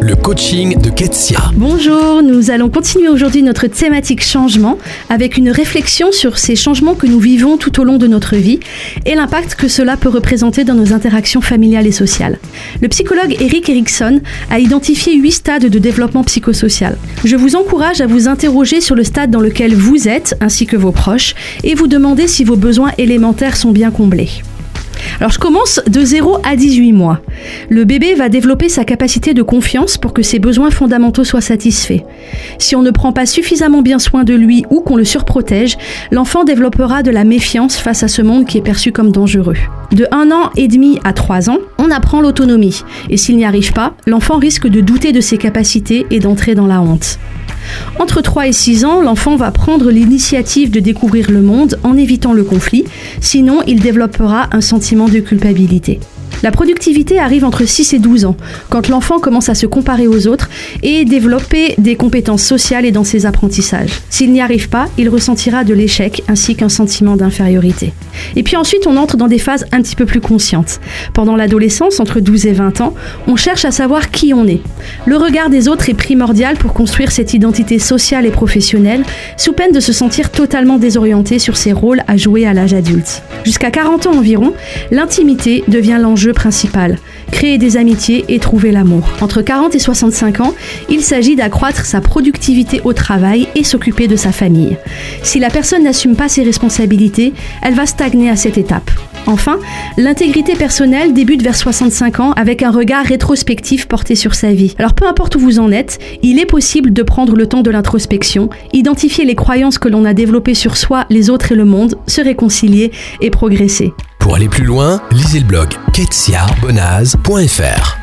Le coaching de Ketsia. Bonjour, nous allons continuer aujourd'hui notre thématique changement avec une réflexion sur ces changements que nous vivons tout au long de notre vie et l'impact que cela peut représenter dans nos interactions familiales et sociales. Le psychologue Eric Erickson a identifié huit stades de développement psychosocial. Je vous encourage à vous interroger sur le stade dans lequel vous êtes ainsi que vos proches et vous demander si vos besoins élémentaires sont bien comblés. Alors je commence de 0 à 18 mois. Le bébé va développer sa capacité de confiance pour que ses besoins fondamentaux soient satisfaits. Si on ne prend pas suffisamment bien soin de lui ou qu'on le surprotège, l'enfant développera de la méfiance face à ce monde qui est perçu comme dangereux. De 1 an et demi à 3 ans, on apprend l'autonomie. Et s'il n'y arrive pas, l'enfant risque de douter de ses capacités et d'entrer dans la honte. Entre 3 et 6 ans, l'enfant va prendre l'initiative de découvrir le monde en évitant le conflit, sinon il développera un sentiment de culpabilité. La productivité arrive entre 6 et 12 ans, quand l'enfant commence à se comparer aux autres et développer des compétences sociales et dans ses apprentissages. S'il n'y arrive pas, il ressentira de l'échec ainsi qu'un sentiment d'infériorité. Et puis ensuite, on entre dans des phases un petit peu plus conscientes. Pendant l'adolescence, entre 12 et 20 ans, on cherche à savoir qui on est. Le regard des autres est primordial pour construire cette identité sociale et professionnelle, sous peine de se sentir totalement désorienté sur ses rôles à jouer à l'âge adulte. Jusqu'à 40 ans environ, l'intimité devient l'enjeu principal créer des amitiés et trouver l'amour. Entre 40 et 65 ans, il s'agit d'accroître sa productivité au travail et s'occuper de sa famille. Si la personne n'assume pas ses responsabilités, elle va stagner à cette étape. Enfin, l'intégrité personnelle débute vers 65 ans avec un regard rétrospectif porté sur sa vie. Alors peu importe où vous en êtes, il est possible de prendre le temps de l'introspection, identifier les croyances que l'on a développées sur soi, les autres et le monde, se réconcilier et progresser. Pour aller plus loin, lisez le blog ketsiarbonaz.fr.